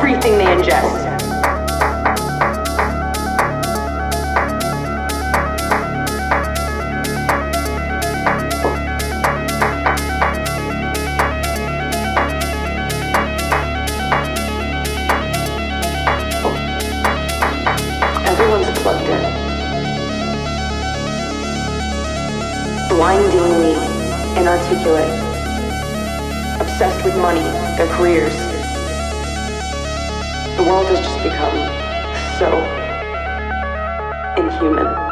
everything they ingest. blindingly inarticulate, obsessed with money, their careers the world has just become so inhuman.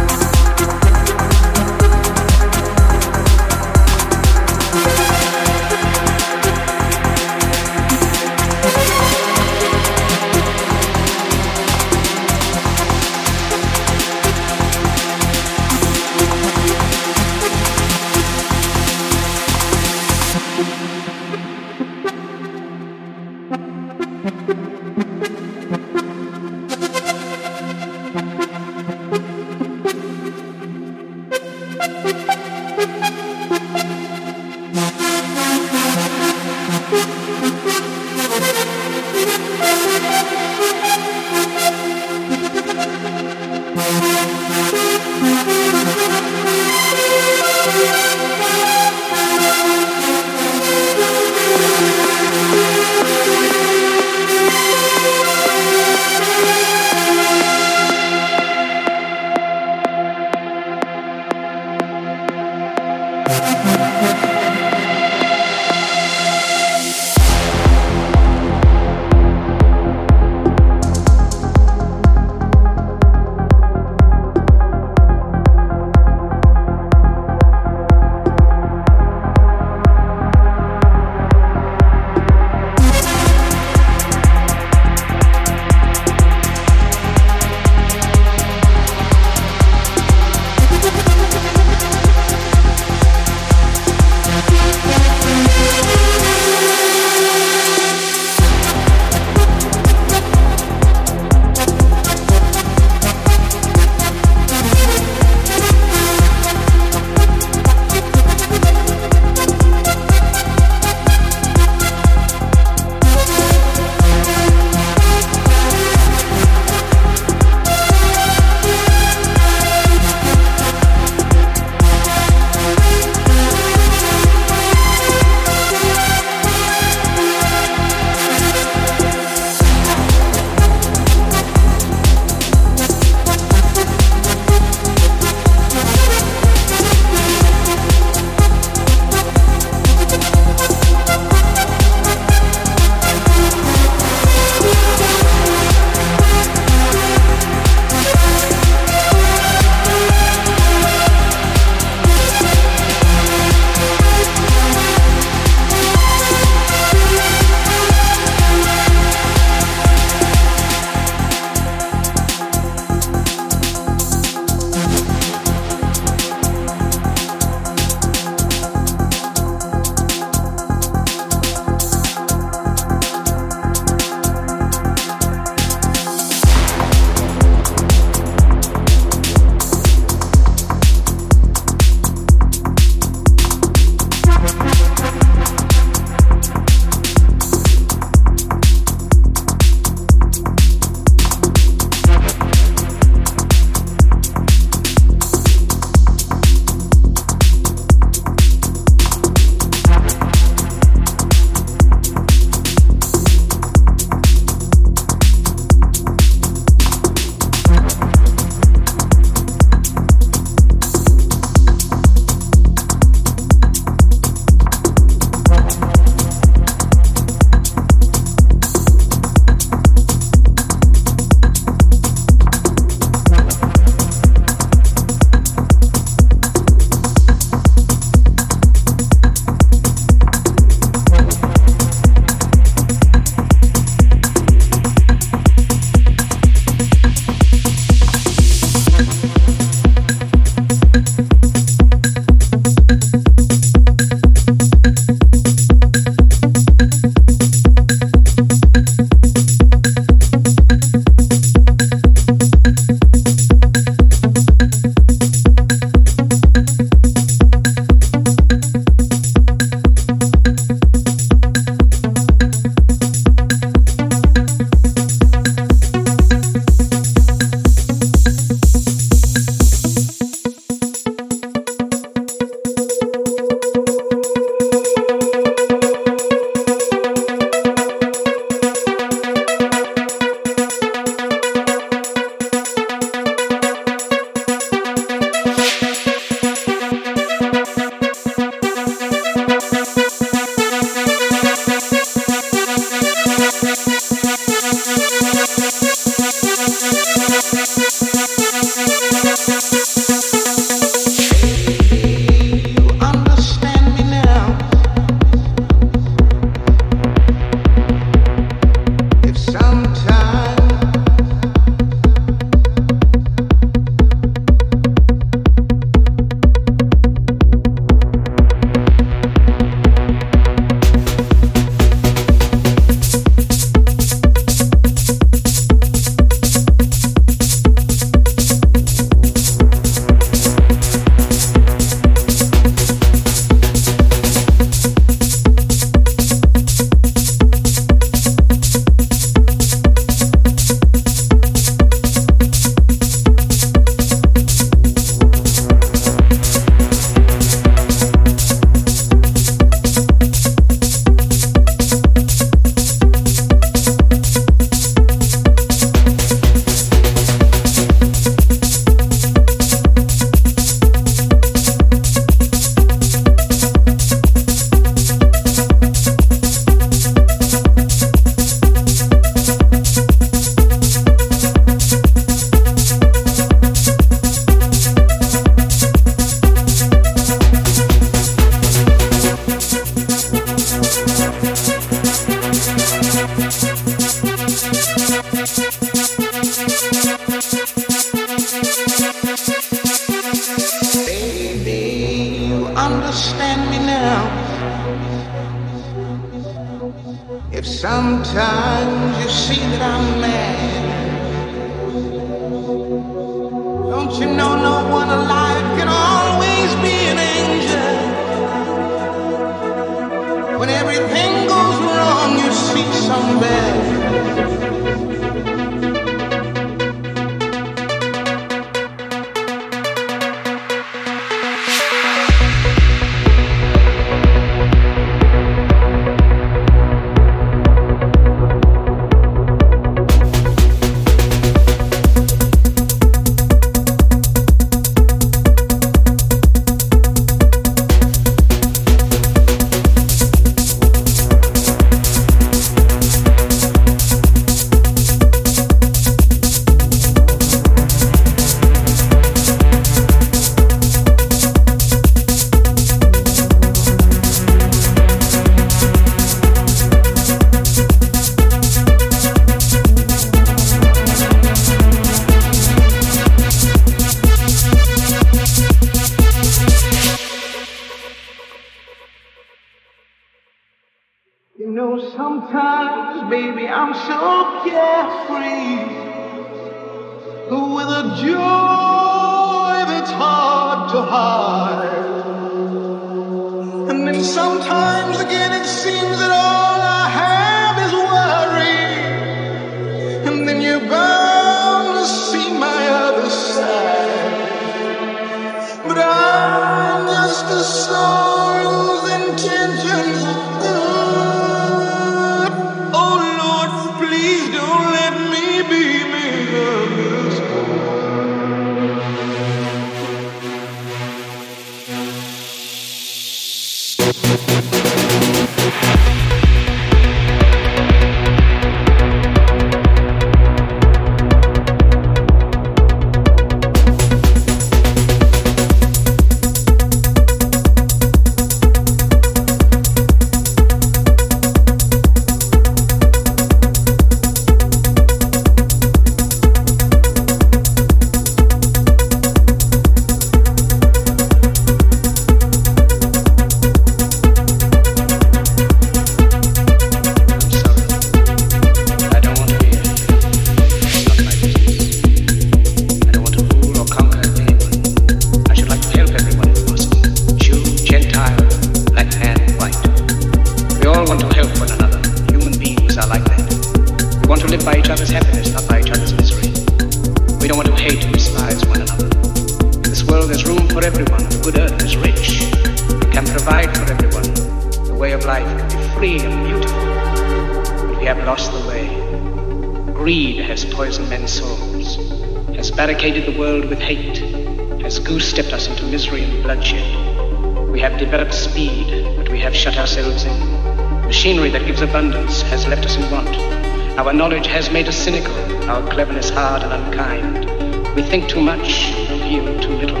think too much, feel too little.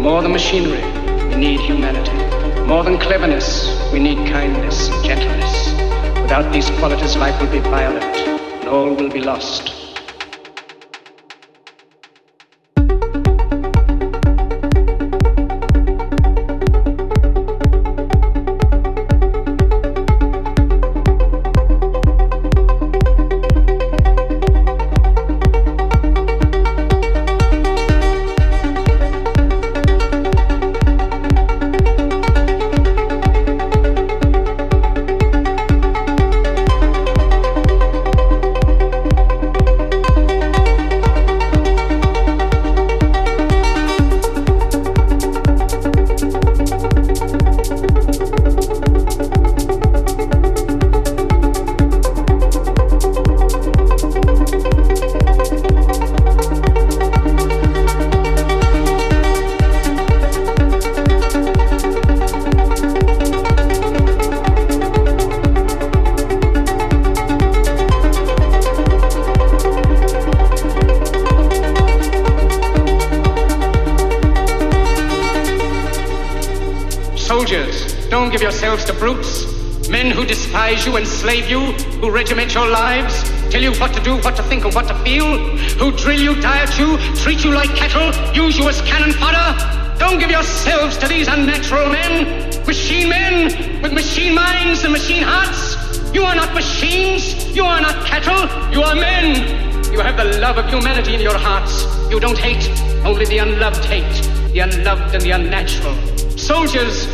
More than machinery, we need humanity. More than cleverness, we need kindness and gentleness. Without these qualities, life will be violent, and all will be lost. who drill you, diet you, treat you like cattle, use you as cannon fodder. Don't give yourselves to these unnatural men, machine men with machine minds and machine hearts. You are not machines, you are not cattle, you are men. You have the love of humanity in your hearts. You don't hate, only the unloved hate, the unloved and the unnatural. Soldiers,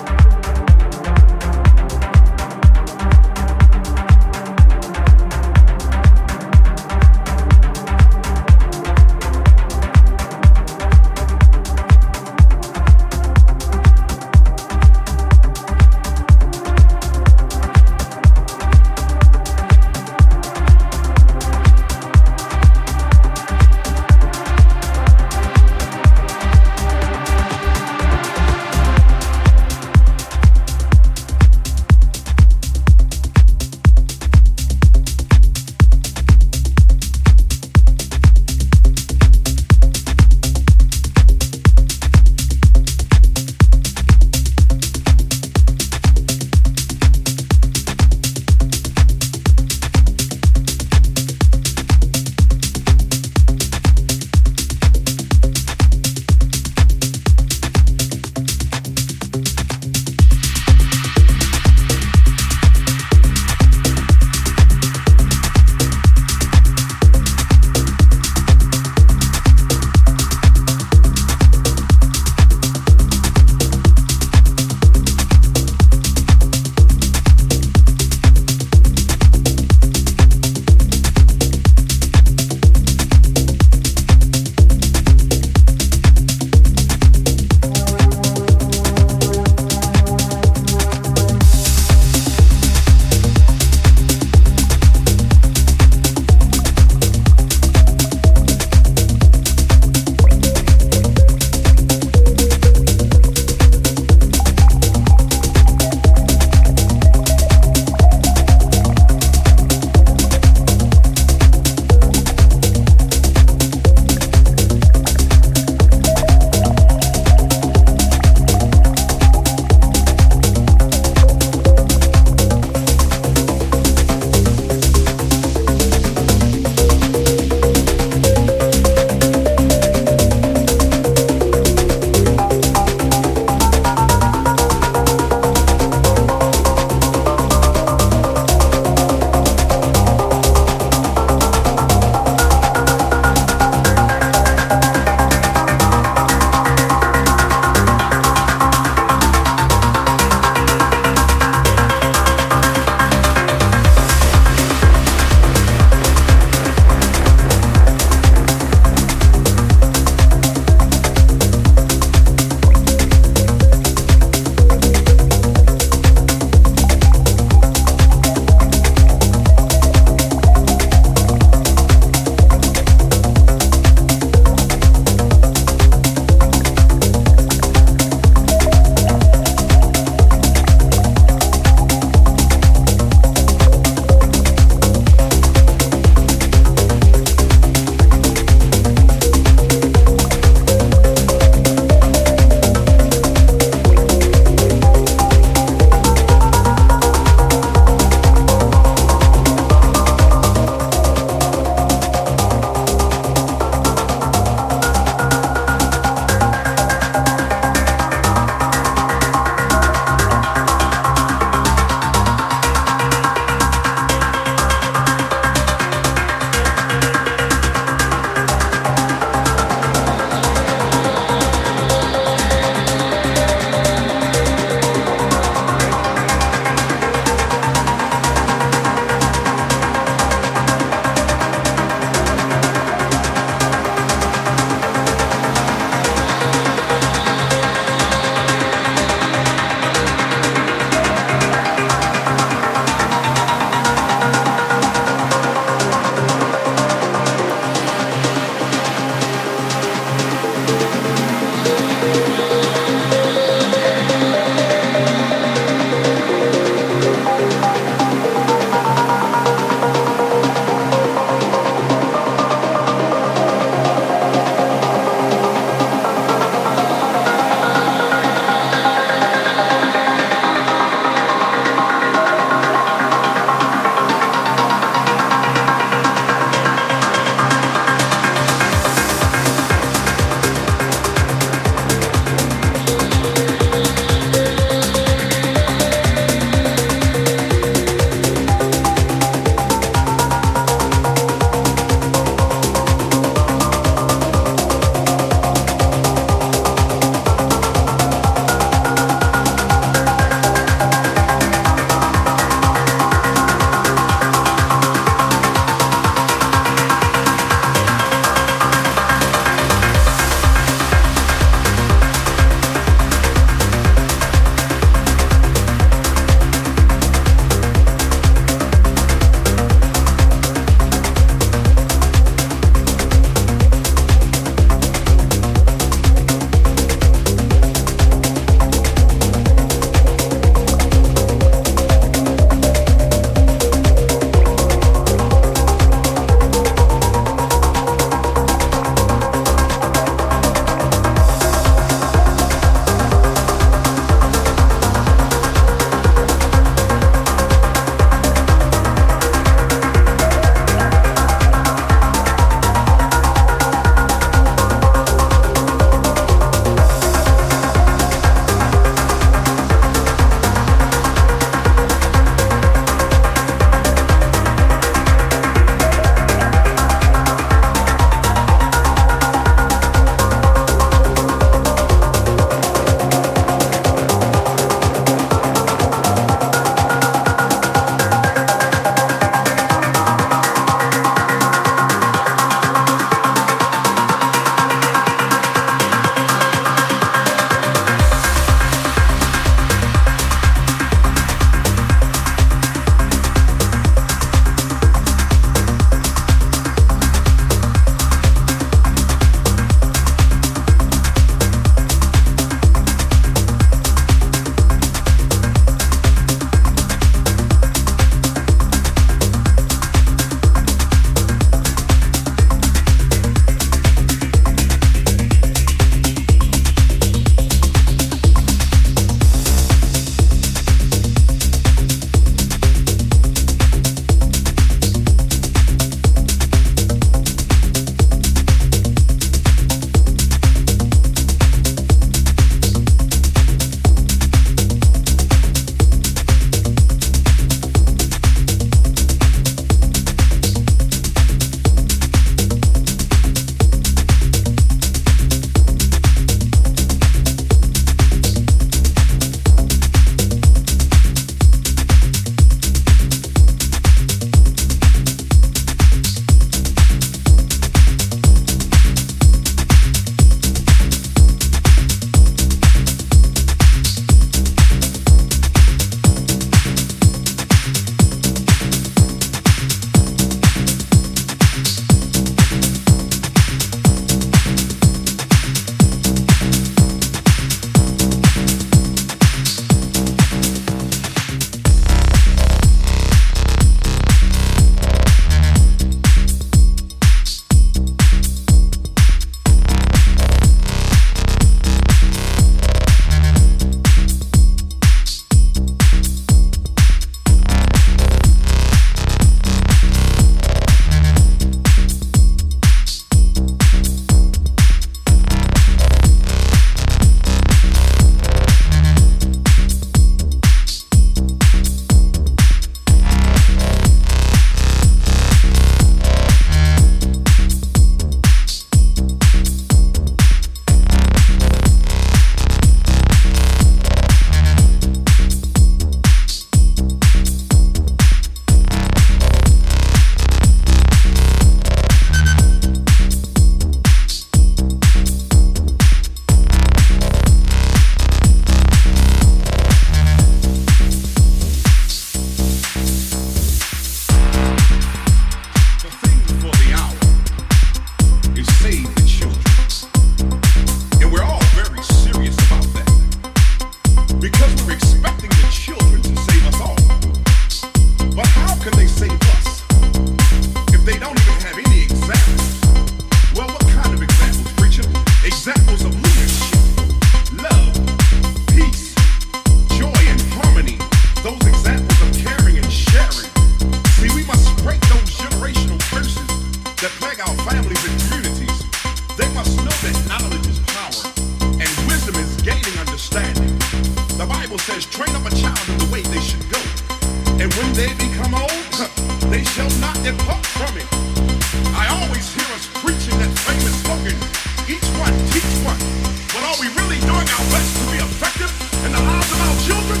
souls of our children.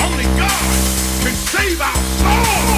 Only God can save our souls.